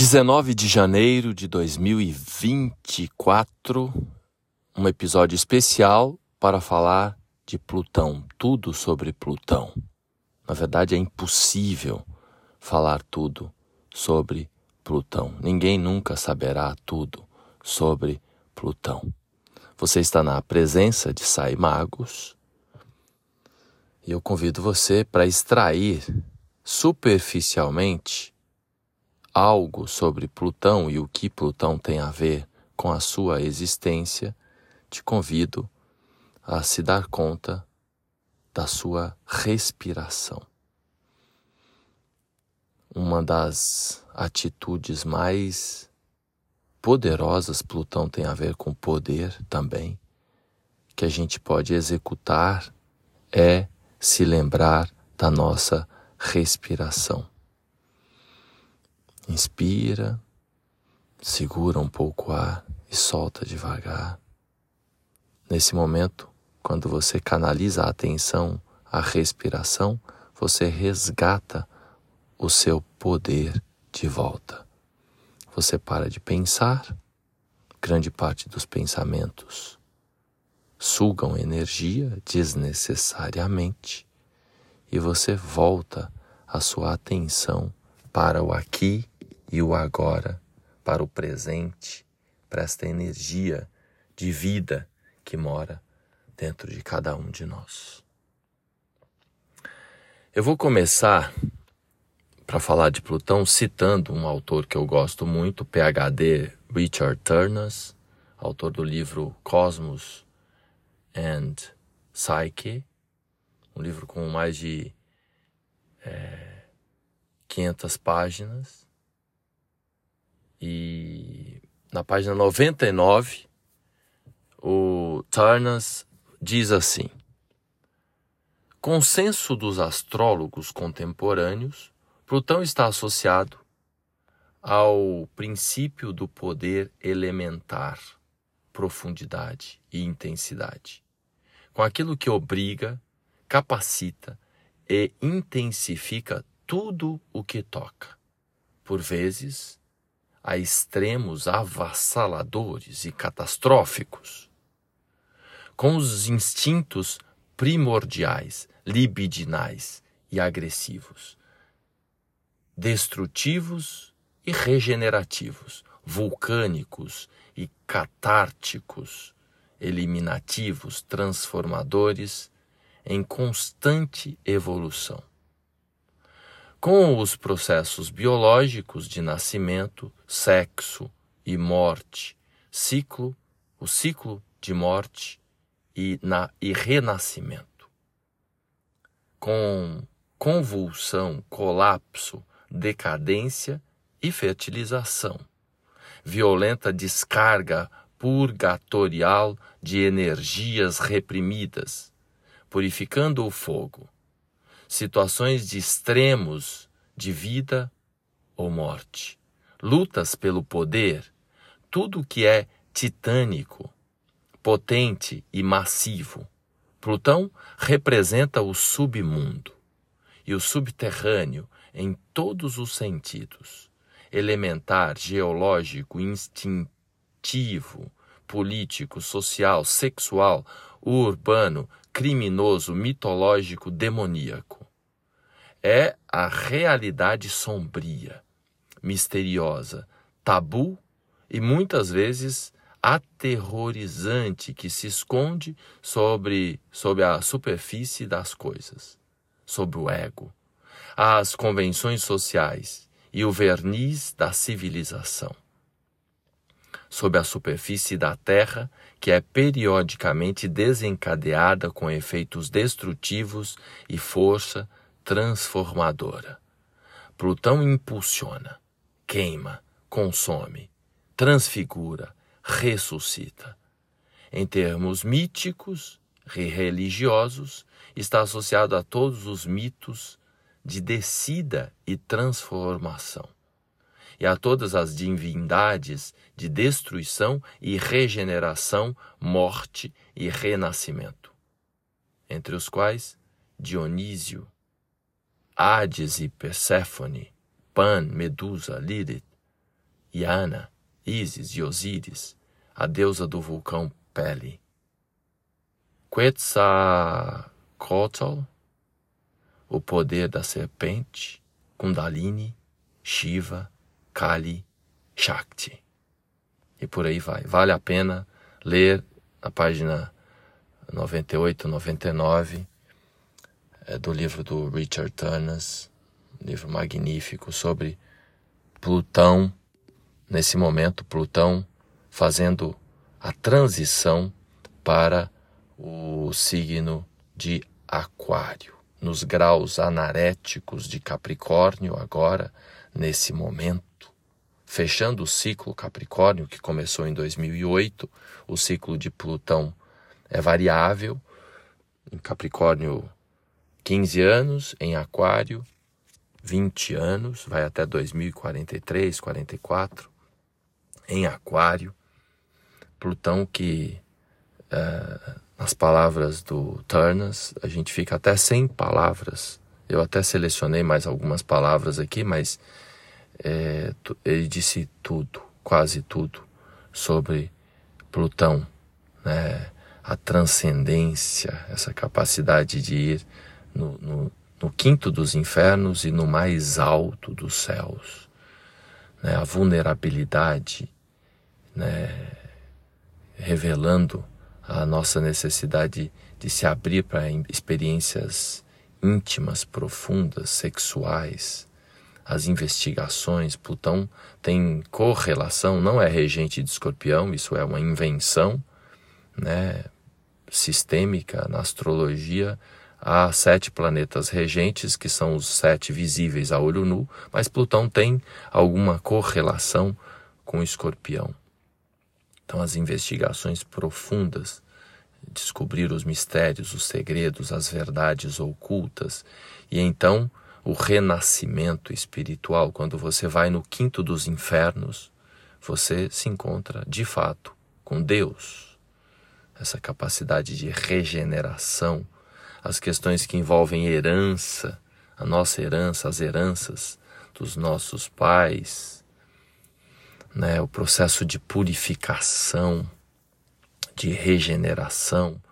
19 de janeiro de 2024, um episódio especial para falar de Plutão, tudo sobre Plutão. Na verdade, é impossível falar tudo sobre Plutão. Ninguém nunca saberá tudo sobre Plutão. Você está na presença de Sai Magos e eu convido você para extrair superficialmente algo sobre Plutão e o que Plutão tem a ver com a sua existência, te convido a se dar conta da sua respiração. Uma das atitudes mais poderosas, Plutão tem a ver com poder também, que a gente pode executar é se lembrar da nossa respiração. Inspira, segura um pouco o ar e solta devagar. Nesse momento, quando você canaliza a atenção à respiração, você resgata o seu poder de volta. Você para de pensar, grande parte dos pensamentos sugam energia desnecessariamente e você volta a sua atenção para o aqui e o agora para o presente, para esta energia de vida que mora dentro de cada um de nós. Eu vou começar para falar de Plutão citando um autor que eu gosto muito, PhD Richard Turners, autor do livro Cosmos and Psyche, um livro com mais de é, 500 páginas, e na página 99, o Tarnas diz assim: Consenso dos astrólogos contemporâneos, Plutão está associado ao princípio do poder elementar, profundidade e intensidade, com aquilo que obriga, capacita e intensifica tudo o que toca. Por vezes, a extremos avassaladores e catastróficos, com os instintos primordiais, libidinais e agressivos, destrutivos e regenerativos, vulcânicos e catárticos, eliminativos, transformadores, em constante evolução com os processos biológicos de nascimento, sexo e morte, ciclo, o ciclo de morte e, na, e renascimento. Com convulsão, colapso, decadência e fertilização. Violenta descarga purgatorial de energias reprimidas, purificando o fogo situações de extremos de vida ou morte, lutas pelo poder, tudo que é titânico, potente e massivo. Plutão representa o submundo e o subterrâneo em todos os sentidos, elementar, geológico, instintivo, político, social, sexual, urbano, criminoso, mitológico, demoníaco. É a realidade sombria, misteriosa, tabu e muitas vezes aterrorizante que se esconde sobre, sobre a superfície das coisas, sobre o ego, as convenções sociais e o verniz da civilização sob a superfície da Terra, que é periodicamente desencadeada com efeitos destrutivos e força transformadora. Plutão impulsiona, queima, consome, transfigura, ressuscita. Em termos míticos e religiosos, está associado a todos os mitos de descida e transformação e a todas as divindades de destruição e regeneração, morte e renascimento, entre os quais Dionísio, Hades e Perséfone, Pan, Medusa, Lilith, Iana, Ísis e Osíris, a deusa do vulcão Pele. Quetzalcoatl, o poder da serpente, Kundalini, Shiva, Kali, Shakti. E por aí vai. Vale a pena ler a página 98, 99 é, do livro do Richard Turners, um livro magnífico sobre Plutão, nesse momento, Plutão fazendo a transição para o signo de Aquário, nos graus anaréticos de Capricórnio, agora, nesse momento, fechando o ciclo Capricórnio, que começou em 2008, o ciclo de Plutão é variável, em Capricórnio 15 anos, em Aquário 20 anos, vai até 2043, 44, em Aquário. Plutão que, é, nas palavras do Turners, a gente fica até sem palavras. Eu até selecionei mais algumas palavras aqui, mas é, ele disse tudo, quase tudo, sobre Plutão, né? a transcendência, essa capacidade de ir no, no, no quinto dos infernos e no mais alto dos céus. Né? A vulnerabilidade, né? revelando a nossa necessidade de se abrir para experiências íntimas, profundas, sexuais, as investigações. Plutão tem correlação, não é regente de escorpião, isso é uma invenção né, sistêmica na astrologia há sete planetas regentes, que são os sete visíveis a olho nu, mas Plutão tem alguma correlação com Escorpião. Então, as investigações profundas, descobrir os mistérios, os segredos, as verdades ocultas, e então o renascimento espiritual, quando você vai no quinto dos infernos, você se encontra de fato com Deus. Essa capacidade de regeneração as questões que envolvem herança, a nossa herança, as heranças dos nossos pais, né, o processo de purificação, de regeneração,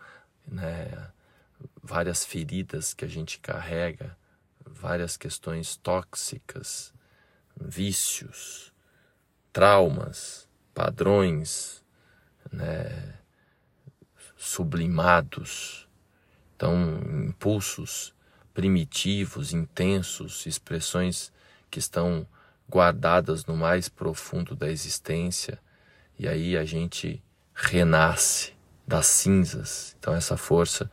né, várias feridas que a gente carrega, várias questões tóxicas, vícios, traumas, padrões, né, sublimados, então, impulsos primitivos, intensos, expressões que estão guardadas no mais profundo da existência, e aí a gente renasce das cinzas. Então, essa força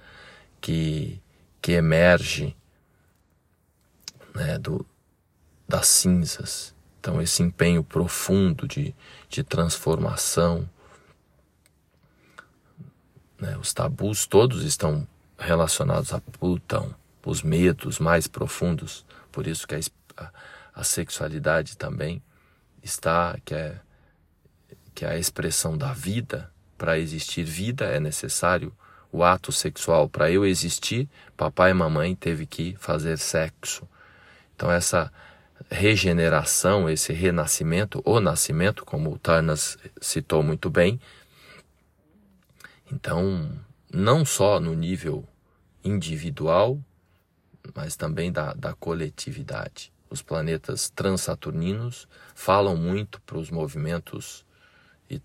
que, que emerge né, do, das cinzas. Então, esse empenho profundo de, de transformação. Né, os tabus todos estão relacionados a Plutão, os medos mais profundos, por isso que a, a sexualidade também está, que é, que é a expressão da vida. Para existir vida é necessário o ato sexual. Para eu existir, papai e mamãe teve que fazer sexo. Então essa regeneração, esse renascimento, o nascimento, como o Tarnas citou muito bem. Então, não só no nível individual, mas também da, da coletividade. Os planetas transaturninos falam muito para os movimentos e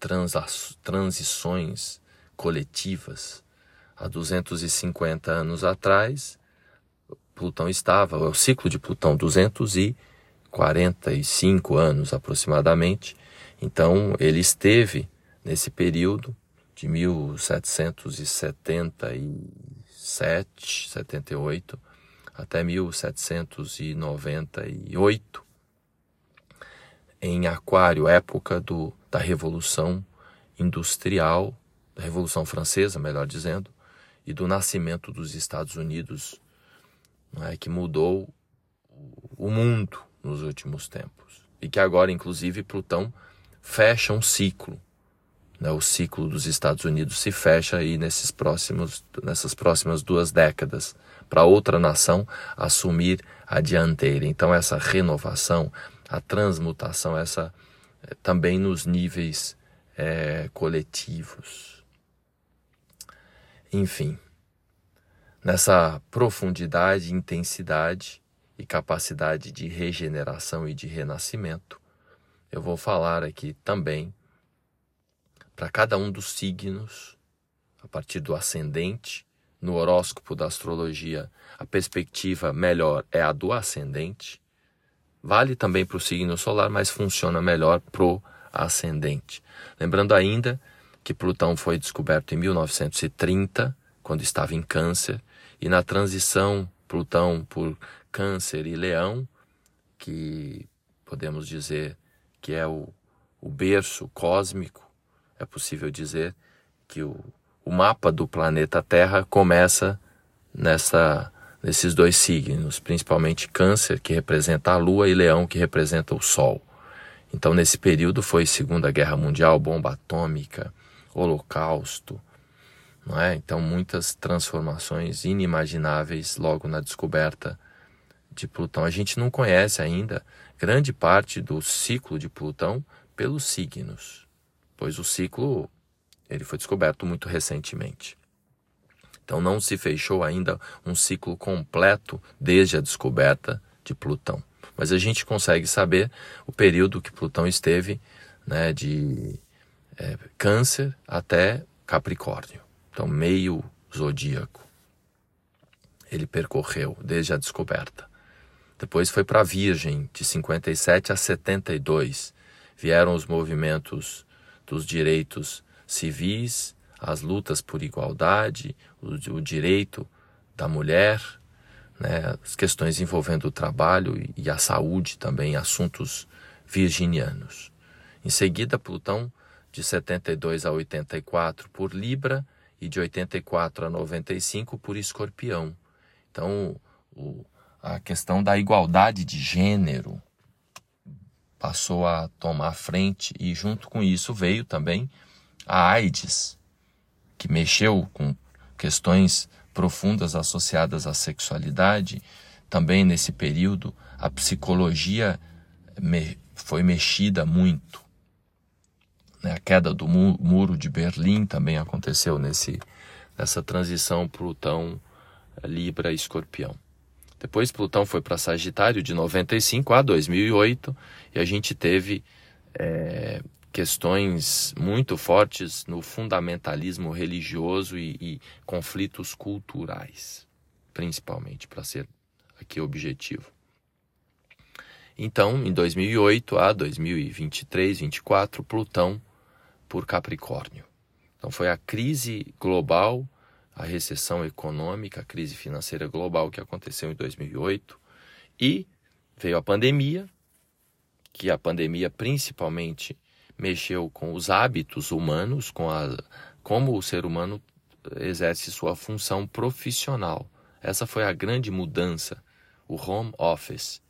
transições coletivas. Há 250 anos atrás, Plutão estava, é o ciclo de Plutão, 245 anos aproximadamente. Então, ele esteve nesse período de 1777, 78 até 1798 em Aquário, época do, da Revolução Industrial, da Revolução Francesa, melhor dizendo, e do nascimento dos Estados Unidos, não é, que mudou o mundo nos últimos tempos. E que agora, inclusive, Plutão fecha um ciclo né, o ciclo dos Estados Unidos se fecha aí nesses próximos, nessas próximas duas décadas para outra nação assumir a dianteira. Então essa renovação, a transmutação, essa eh, também nos níveis é, coletivos. Enfim, nessa profundidade, intensidade e capacidade de regeneração e de renascimento, eu vou falar aqui também para cada um dos signos, a partir do ascendente, no horóscopo da astrologia, a perspectiva melhor é a do ascendente. Vale também para o signo solar, mas funciona melhor pro ascendente. Lembrando ainda que Plutão foi descoberto em 1930, quando estava em Câncer, e na transição Plutão por Câncer e Leão, que podemos dizer que é o, o berço cósmico, é possível dizer que o, o mapa do planeta Terra começa nessa nesses dois signos, principalmente Câncer, que representa a Lua, e Leão, que representa o Sol. Então, nesse período foi Segunda Guerra Mundial, bomba atômica, Holocausto, não é? Então, muitas transformações inimagináveis logo na descoberta de Plutão. A gente não conhece ainda grande parte do ciclo de Plutão pelos signos, pois o ciclo ele foi descoberto muito recentemente. Então não se fechou ainda um ciclo completo desde a descoberta de Plutão. Mas a gente consegue saber o período que Plutão esteve né, de é, Câncer até Capricórnio. Então, meio zodíaco. Ele percorreu desde a descoberta. Depois foi para a Virgem, de 57 a 72. Vieram os movimentos dos direitos civis, as lutas por igualdade, o, o direito da mulher, né, as questões envolvendo o trabalho e, e a saúde também, assuntos virginianos. Em seguida, Plutão, de 72 a 84 por Libra e de 84 a 95 por Escorpião. Então, o, a questão da igualdade de gênero passou a tomar frente e junto com isso veio também a AIDS, que mexeu com questões profundas associadas à sexualidade. Também nesse período, a psicologia foi mexida muito. Né? A queda do mu muro de Berlim também aconteceu nesse, nessa transição Plutão, Libra, Escorpião. Depois Plutão foi para Sagitário de 95 a 2008 e a gente teve é, questões muito fortes no fundamentalismo religioso e, e conflitos culturais, principalmente, para ser aqui objetivo. Então, em 2008 a 2023, 24, Plutão por Capricórnio. Então, foi a crise global, a recessão econômica, a crise financeira global que aconteceu em 2008 e veio a pandemia, que a pandemia principalmente mexeu com os hábitos humanos, com a, como o ser humano exerce sua função profissional. Essa foi a grande mudança, o home office,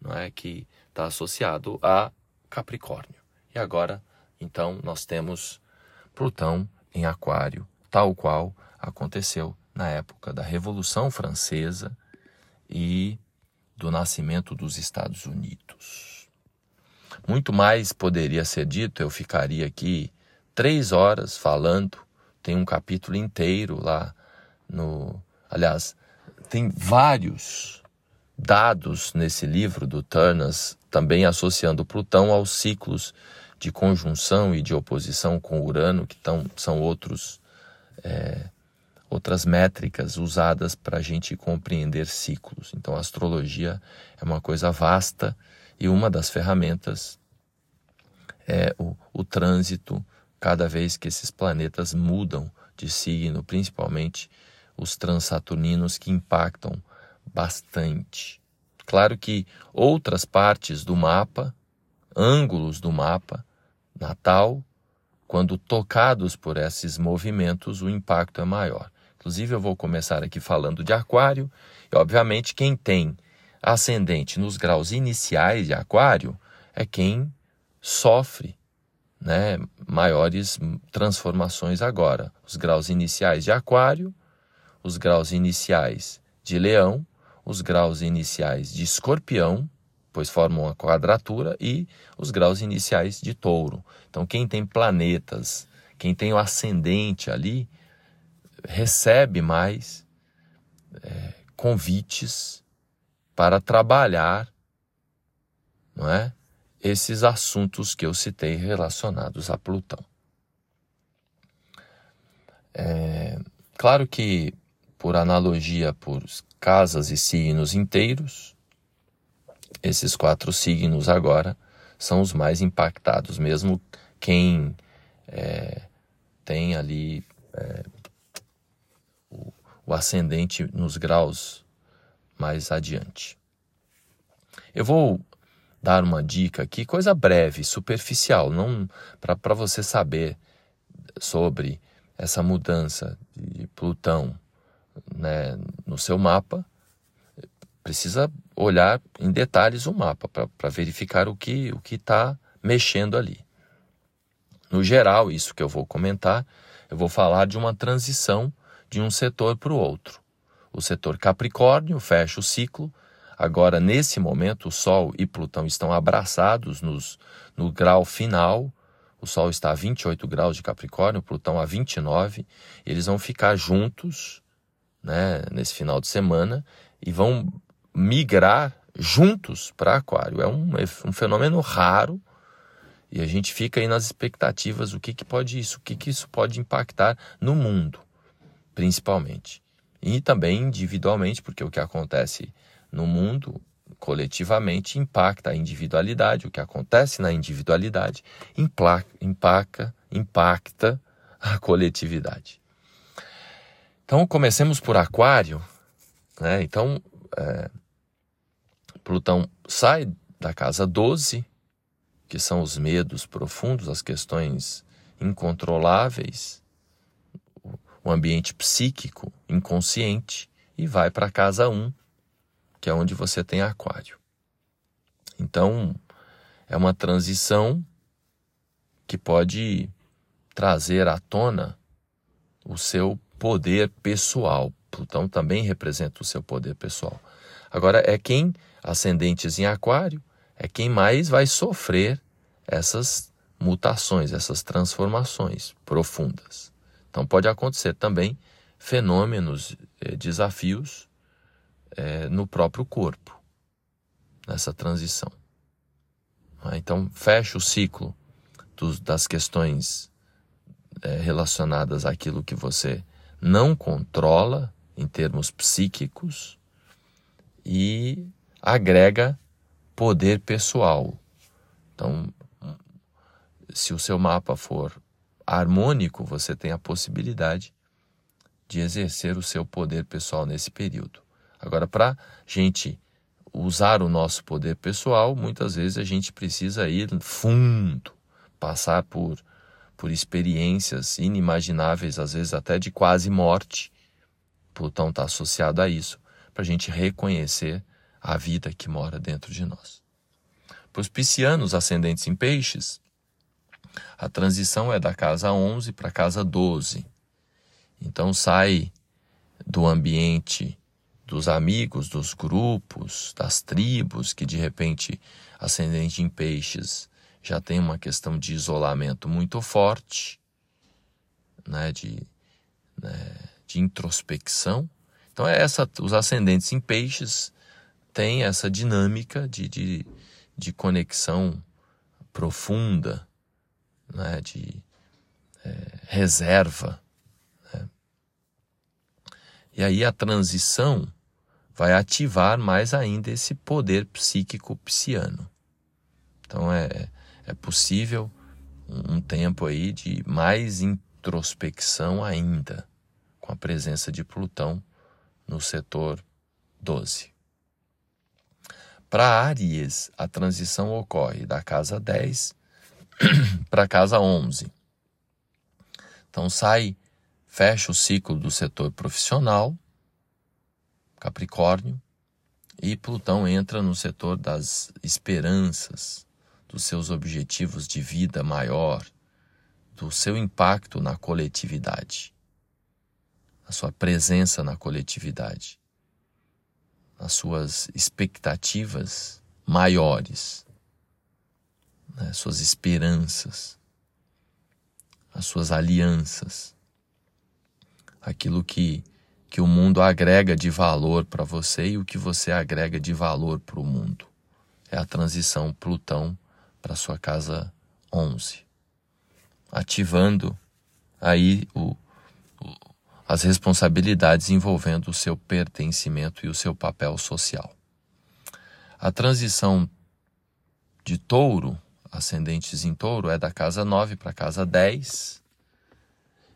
não é que está associado a Capricórnio. E agora, então, nós temos Plutão em Aquário, tal qual aconteceu na época da Revolução Francesa e do nascimento dos Estados Unidos. Muito mais poderia ser dito, eu ficaria aqui três horas falando. Tem um capítulo inteiro lá no. Aliás, tem vários dados nesse livro do Turnus, também associando Plutão aos ciclos de conjunção e de oposição com Urano, que tão, são outros, é, outras métricas usadas para a gente compreender ciclos. Então, a astrologia é uma coisa vasta e uma das ferramentas é o, o trânsito cada vez que esses planetas mudam de signo, principalmente os transaturninos que impactam bastante. Claro que outras partes do mapa, ângulos do mapa natal, quando tocados por esses movimentos, o impacto é maior. Inclusive, eu vou começar aqui falando de Aquário, e obviamente quem tem ascendente nos graus iniciais de Aquário é quem sofre né, maiores transformações agora. Os graus iniciais de Aquário, os graus iniciais de Leão, os graus iniciais de Escorpião, depois formam uma quadratura e os graus iniciais de touro. Então, quem tem planetas, quem tem o ascendente ali, recebe mais é, convites para trabalhar, não é? Esses assuntos que eu citei relacionados a Plutão. É, claro que, por analogia, por casas e signos inteiros, esses quatro signos agora são os mais impactados, mesmo quem é, tem ali é, o, ascendente nos graus mais adiante. Eu vou dar uma dica aqui, coisa breve, superficial, não para você saber sobre essa mudança de Plutão né, no seu mapa, precisa olhar em detalhes o mapa para verificar o que o está mexendo ali. No geral, isso que eu vou comentar, eu vou falar de uma transição de um setor para o outro. O setor Capricórnio fecha o ciclo. Agora, nesse momento, o Sol e Plutão estão abraçados nos, no grau final o Sol está a 28 graus de Capricórnio, Plutão a 29. Eles vão ficar juntos né, nesse final de semana e vão migrar juntos para Aquário. É um, um fenômeno raro e a gente fica aí nas expectativas o que, que pode isso, o que, que isso pode impactar no mundo, principalmente. E também individualmente, porque o que acontece no mundo coletivamente impacta a individualidade, o que acontece na individualidade impacta, impacta a coletividade. Então, comecemos por Aquário. Né? Então, é, Plutão sai da casa 12, que são os medos profundos, as questões incontroláveis, o ambiente psíquico, inconsciente, e vai para casa 1, que é onde você tem aquário. Então, é uma transição que pode trazer à tona o seu poder pessoal. Plutão também representa o seu poder pessoal. Agora, é quem, ascendentes em Aquário, é quem mais vai sofrer essas mutações, essas transformações profundas. Então, pode acontecer também fenômenos, eh, desafios é, no próprio corpo, nessa transição. Ah, então, fecha o ciclo dos, das questões é, relacionadas àquilo que você não controla em termos psíquicos e agrega poder pessoal. Então, se o seu mapa for harmônico, você tem a possibilidade de exercer o seu poder pessoal nesse período. Agora, para gente usar o nosso poder pessoal, muitas vezes a gente precisa ir fundo, passar por, por experiências inimagináveis, às vezes até de quase morte. Plutão está associado a isso, para a gente reconhecer a vida que mora dentro de nós. Para os piscianos ascendentes em peixes, a transição é da casa 11 para a casa 12. Então sai do ambiente dos amigos, dos grupos, das tribos, que de repente, ascendente em peixes, já tem uma questão de isolamento muito forte, né, de, né, de introspecção. Então, é essa, os ascendentes em peixes têm essa dinâmica de, de, de conexão profunda, né, de é, reserva. Né? E aí a transição vai ativar mais ainda esse poder psíquico psiano. Então é, é possível um tempo aí de mais introspecção ainda, com a presença de Plutão no setor 12. Para Aries, a transição ocorre da casa 10 para casa 11. Então sai, fecha o ciclo do setor profissional Capricórnio, e Plutão entra no setor das esperanças, dos seus objetivos de vida maior, do seu impacto na coletividade, a sua presença na coletividade, as suas expectativas maiores, né? suas esperanças, as suas alianças, aquilo que, que o mundo agrega de valor para você e o que você agrega de valor para o mundo. É a transição Plutão para sua casa 11, ativando aí o, o, as responsabilidades envolvendo o seu pertencimento e o seu papel social. A transição de touro, ascendentes em touro, é da casa 9 para a casa 10.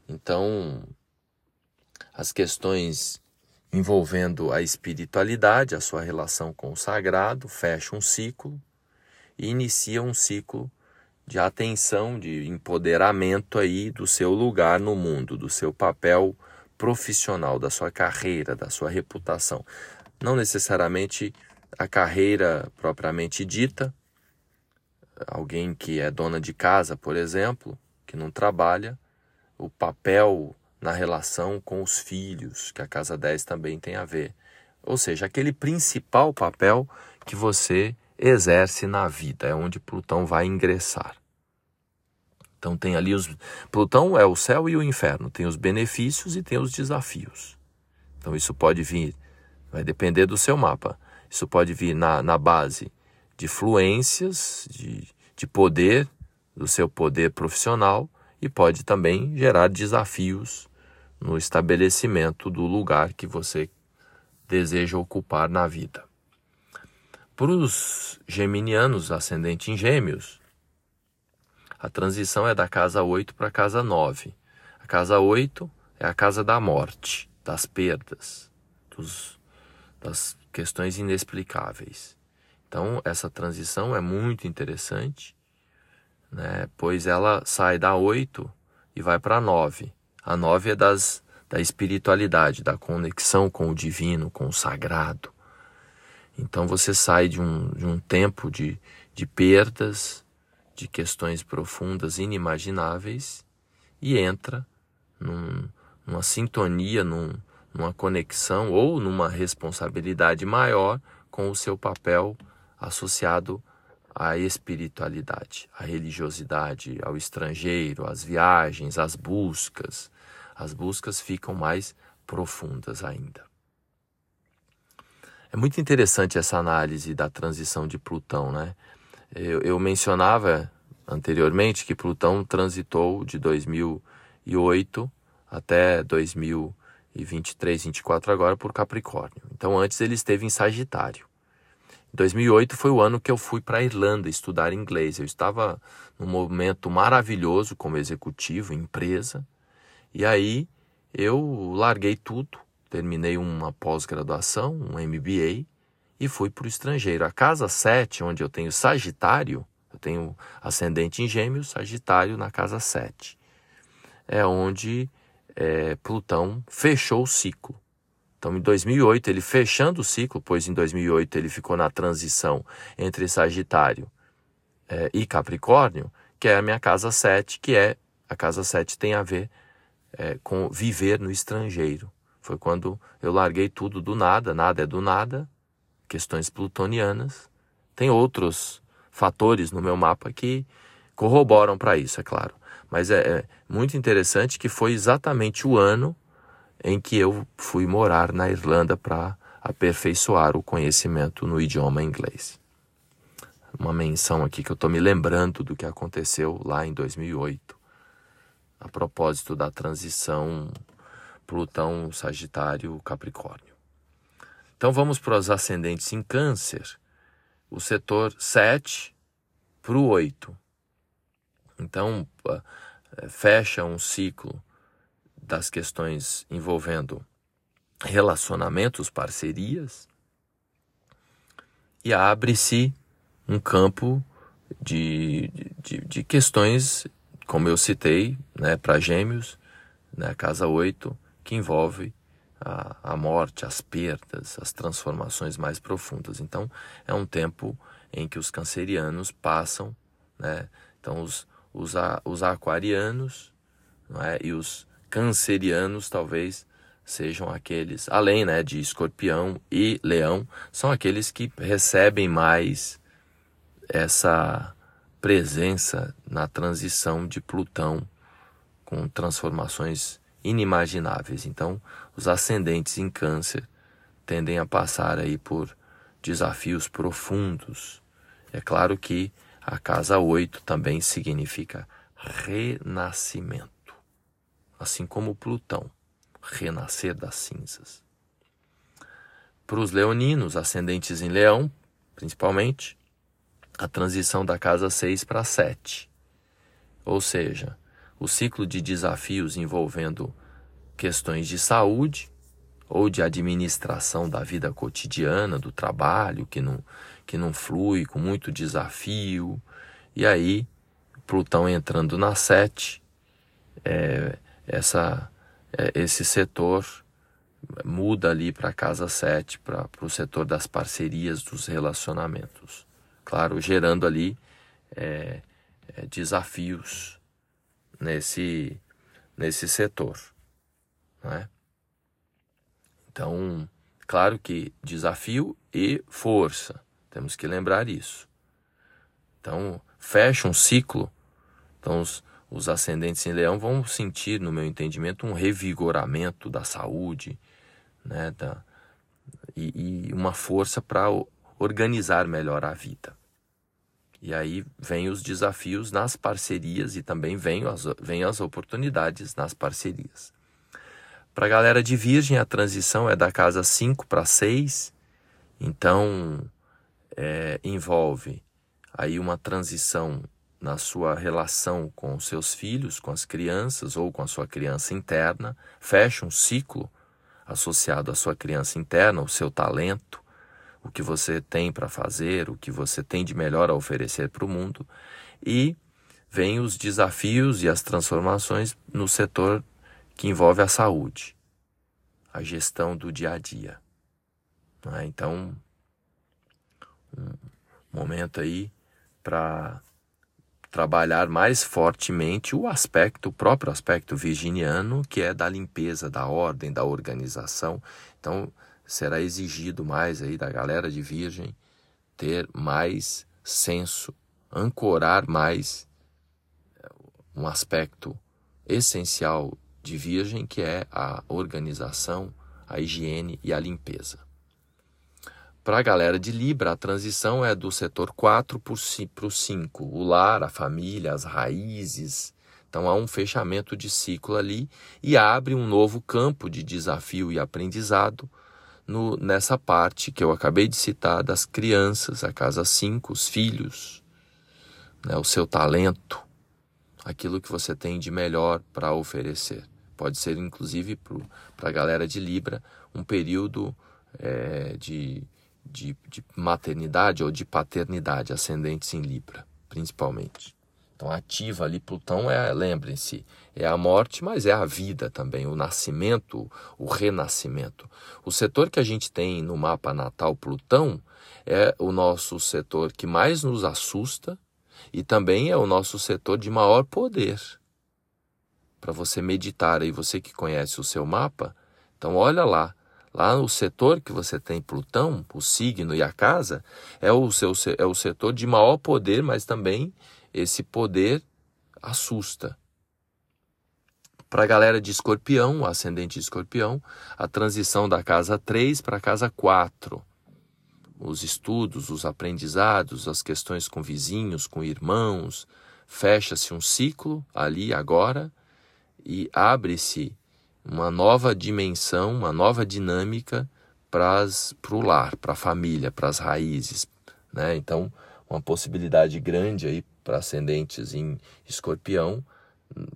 Então, as questões envolvendo a espiritualidade, a sua relação com o sagrado, fecha um ciclo e inicia um ciclo de atenção, de empoderamento aí do seu lugar no mundo, do seu papel profissional, da sua carreira, da sua reputação. Não necessariamente a carreira propriamente dita. Alguém que é dona de casa, por exemplo, que não trabalha, o papel na relação com os filhos, que a casa 10 também tem a ver. Ou seja, aquele principal papel que você exerce na vida, é onde Plutão vai ingressar. Então tem ali os. Plutão é o céu e o inferno, tem os benefícios e tem os desafios. Então isso pode vir, vai depender do seu mapa. Isso pode vir na, na base de fluências, de, de poder, do seu poder profissional, e pode também gerar desafios no estabelecimento do lugar que você deseja ocupar na vida. Para os geminianos ascendente em gêmeos, a transição é da casa 8 para a casa 9. A casa 8 é a casa da morte, das perdas, dos, das questões inexplicáveis. Então, essa transição é muito interessante, né? pois ela sai da 8 e vai para a 9. A 9 é das, da espiritualidade, da conexão com o divino, com o sagrado. Então você sai de um, de um tempo de, de perdas, de questões profundas, inimagináveis, e entra num, numa sintonia, num, numa conexão ou numa responsabilidade maior com o seu papel associado à espiritualidade, à religiosidade, ao estrangeiro, às viagens, às buscas. As buscas ficam mais profundas ainda. É muito interessante essa análise da transição de Plutão, né? Eu, eu mencionava anteriormente que Plutão transitou de 2008 até 2023, 24 agora por Capricórnio. Então antes ele esteve em Sagitário. 2008 foi o ano que eu fui para a Irlanda estudar inglês. Eu estava num momento maravilhoso como executivo, empresa. E aí eu larguei tudo terminei uma pós-graduação, um MBA, e fui para o estrangeiro. A casa 7, onde eu tenho Sagitário, eu tenho ascendente em Gêmeos, Sagitário na casa 7, é onde é, Plutão fechou o ciclo. Então, em 2008, ele fechando o ciclo, pois em 2008 ele ficou na transição entre Sagitário é, e Capricórnio, que é a minha casa 7, que é a casa 7 tem a ver é, com viver no estrangeiro. Foi quando eu larguei tudo do nada, nada é do nada, questões plutonianas. Tem outros fatores no meu mapa que corroboram para isso, é claro. Mas é, é muito interessante que foi exatamente o ano em que eu fui morar na Irlanda para aperfeiçoar o conhecimento no idioma inglês. Uma menção aqui que eu estou me lembrando do que aconteceu lá em 2008, a propósito da transição Plutão, Sagitário, Capricórnio. Então vamos para os ascendentes em Câncer, o setor 7 para o 8. Então é, fecha um ciclo das questões envolvendo relacionamentos, parcerias, e abre-se um campo de, de, de, questões, como eu citei, né, para gêmeos, né, casa 8, que envolve a, a morte, as perdas, as transformações mais profundas. Então, é um tempo em que os cancerianos passam, né? Então, os, os, os aquarianos é? e os cancerianos talvez sejam aqueles, além né, de escorpião e leão, são aqueles que recebem mais essa presença na transição de Plutão com transformações inimagináveis. Então, os ascendentes em Câncer tendem a passar aí por desafios profundos. É claro que a casa 8 também significa renascimento, assim como Plutão, renascer das cinzas. Para os leoninos, ascendentes em Leão, principalmente, a transição da casa 6 para 7. Ou seja, o ciclo de desafios envolvendo questões de saúde ou de administração da vida cotidiana, do trabalho que não, que não flui, com muito desafio. E aí, Plutão entrando na 7, é, essa, é, esse setor muda ali para a casa 7, para o setor das parcerias, dos relacionamentos. Claro, gerando ali é, é, desafios nesse, nesse setor. Né? Então, claro que desafio e força, temos que lembrar isso. Então, fecha um ciclo. Então, os, os ascendentes em leão vão sentir, no meu entendimento, um revigoramento da saúde, né, da, e, e uma força para organizar melhor a vida. E aí vem os desafios nas parcerias e também vem as, vem as oportunidades nas parcerias. Para a galera de Virgem, a transição é da casa 5 para 6, então é, envolve aí uma transição na sua relação com seus filhos, com as crianças ou com a sua criança interna, fecha um ciclo associado à sua criança interna, o seu talento, o que você tem para fazer, o que você tem de melhor a oferecer para o mundo, e vem os desafios e as transformações no setor que envolve a saúde, a gestão do dia a dia. É? Então, um momento aí para trabalhar mais fortemente o aspecto, o próprio aspecto virginiano, que é da limpeza, da ordem, da organização. Então, será exigido mais aí da galera de Virgem ter mais senso, ancorar mais eh, um aspecto essencial de Virgem, que é a organização, a higiene e a limpeza. Para a galera de Libra, a transição é do setor 4 para o 5, o lar, a família, as raízes. Então há um fechamento de ciclo ali e abre um novo campo de desafio e aprendizado no, nessa parte que eu acabei de citar das crianças, a casa 5, os filhos, né, o seu talento, aquilo que você tem de melhor para oferecer. Pode ser, inclusive, para a galera de Libra, um período é, de, de, de maternidade ou de paternidade, ascendentes em Libra, principalmente. Então, ativa ali, Plutão é, lembrem-se, é a morte, mas é a vida também, o nascimento, o renascimento. O setor que a gente tem no mapa natal Plutão é o nosso setor que mais nos assusta e também é o nosso setor de maior poder. Para você meditar aí, você que conhece o seu mapa, então olha lá, Lá no setor que você tem Plutão, o signo e a casa, é o, seu, é o setor de maior poder, mas também esse poder assusta. Para a galera de escorpião, o ascendente de escorpião, a transição da casa 3 para a casa 4. Os estudos, os aprendizados, as questões com vizinhos, com irmãos, fecha-se um ciclo ali agora e abre-se uma nova dimensão, uma nova dinâmica para o lar, para a família, para as raízes. Né? Então, uma possibilidade grande aí para ascendentes em escorpião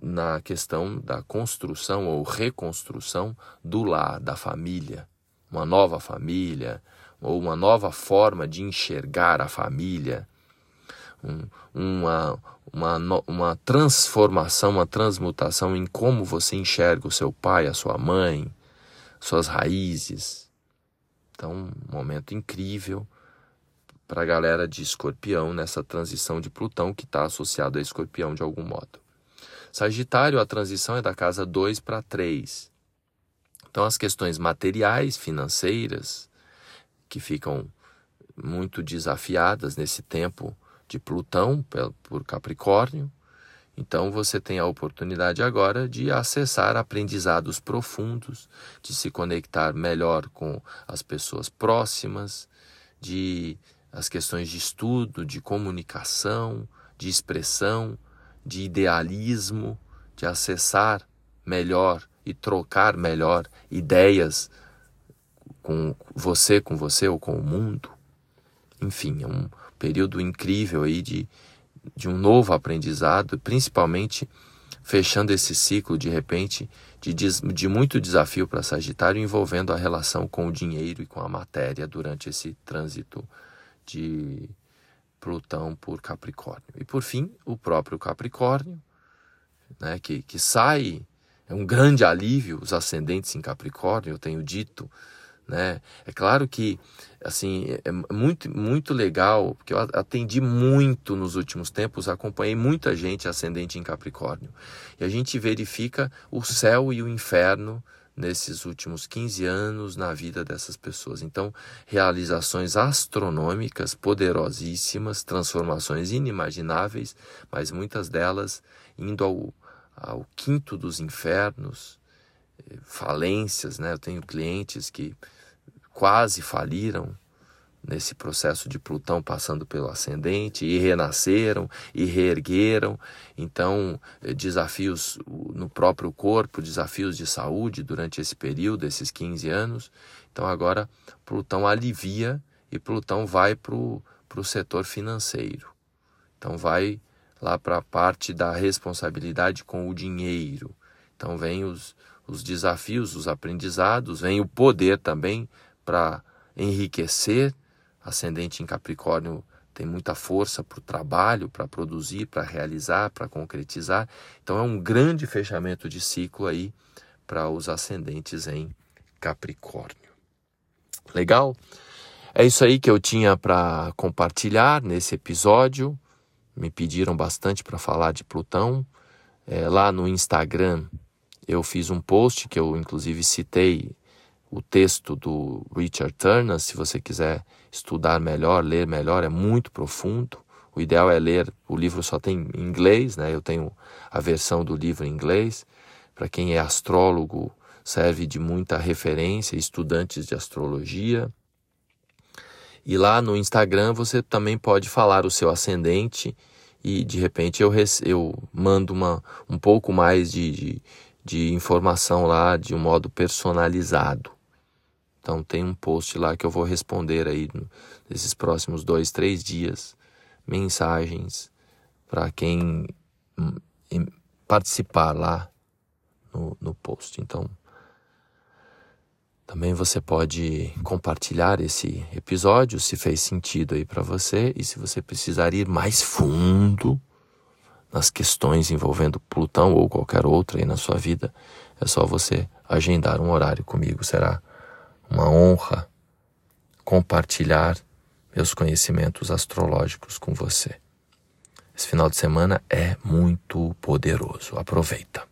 na questão da construção ou reconstrução do lar, da família. Uma nova família, ou uma nova forma de enxergar a família, uma, uma, uma transformação, uma transmutação em como você enxerga o seu pai, a sua mãe, suas raízes. Então, um momento incrível para a galera de escorpião nessa transição de Plutão que está associado a escorpião de algum modo. Sagitário, a transição é da casa 2 para 3. Então, as questões materiais, financeiras, que ficam muito desafiadas nesse tempo de Plutão por Capricórnio. Então você tem a oportunidade agora de acessar aprendizados profundos, de se conectar melhor com as pessoas próximas, de as questões de estudo, de comunicação, de expressão, de idealismo, de acessar melhor e trocar melhor ideias com você, com você ou com o mundo. Enfim, é um período incrível aí de, de um novo aprendizado, principalmente fechando esse ciclo de repente de, de muito desafio para Sagitário envolvendo a relação com o dinheiro e com a matéria durante esse trânsito de Plutão por Capricórnio. E por fim, o próprio Capricórnio, né, que, que sai, é um grande alívio os ascendentes em Capricórnio, eu tenho dito, né? É claro que assim é muito muito legal porque eu atendi muito nos últimos tempos, acompanhei muita gente ascendente em Capricórnio e a gente verifica o céu e o inferno nesses últimos 15 anos na vida dessas pessoas. Então, realizações astronômicas poderosíssimas, transformações inimagináveis, mas muitas delas indo ao, ao quinto dos infernos, eh, falências, né? Eu tenho clientes que quase faliram nesse processo de Plutão passando pelo ascendente e renasceram e reergueram. Então, eh, desafios no próprio corpo, desafios de saúde durante esse período, esses 15 anos. Então, agora Plutão alivia e Plutão vai para o setor financeiro. Então, vai lá para a parte da responsabilidade com o dinheiro. Então, vem os, os desafios, os aprendizados, vem o poder também para enriquecer. Ascendente em Capricórnio tem muita força para o trabalho, para produzir, para realizar, para concretizar. Então é um grande fechamento de ciclo aí para os ascendentes em Capricórnio. Legal? É isso aí que eu tinha para compartilhar nesse episódio. Me pediram bastante para falar de Plutão. É, lá no Instagram eu fiz um post que eu inclusive citei o texto do Richard Turner, se você quiser estudar melhor, ler melhor, é muito profundo. O ideal é ler, o livro só tem em inglês, né? Eu tenho a versão do livro em inglês. Para quem é astrólogo, serve de muita referência, estudantes de astrologia. E lá no Instagram você também pode falar o seu ascendente e de repente eu, eu mando uma, um pouco mais de, de, de informação lá de um modo personalizado. Então tem um post lá que eu vou responder aí nesses próximos dois, três dias, mensagens para quem hum, participar lá no, no post. Então também você pode compartilhar esse episódio se fez sentido aí para você e se você precisar ir mais fundo nas questões envolvendo Plutão ou qualquer outra aí na sua vida, é só você agendar um horário comigo, será uma honra compartilhar meus conhecimentos astrológicos com você. Esse final de semana é muito poderoso. Aproveita.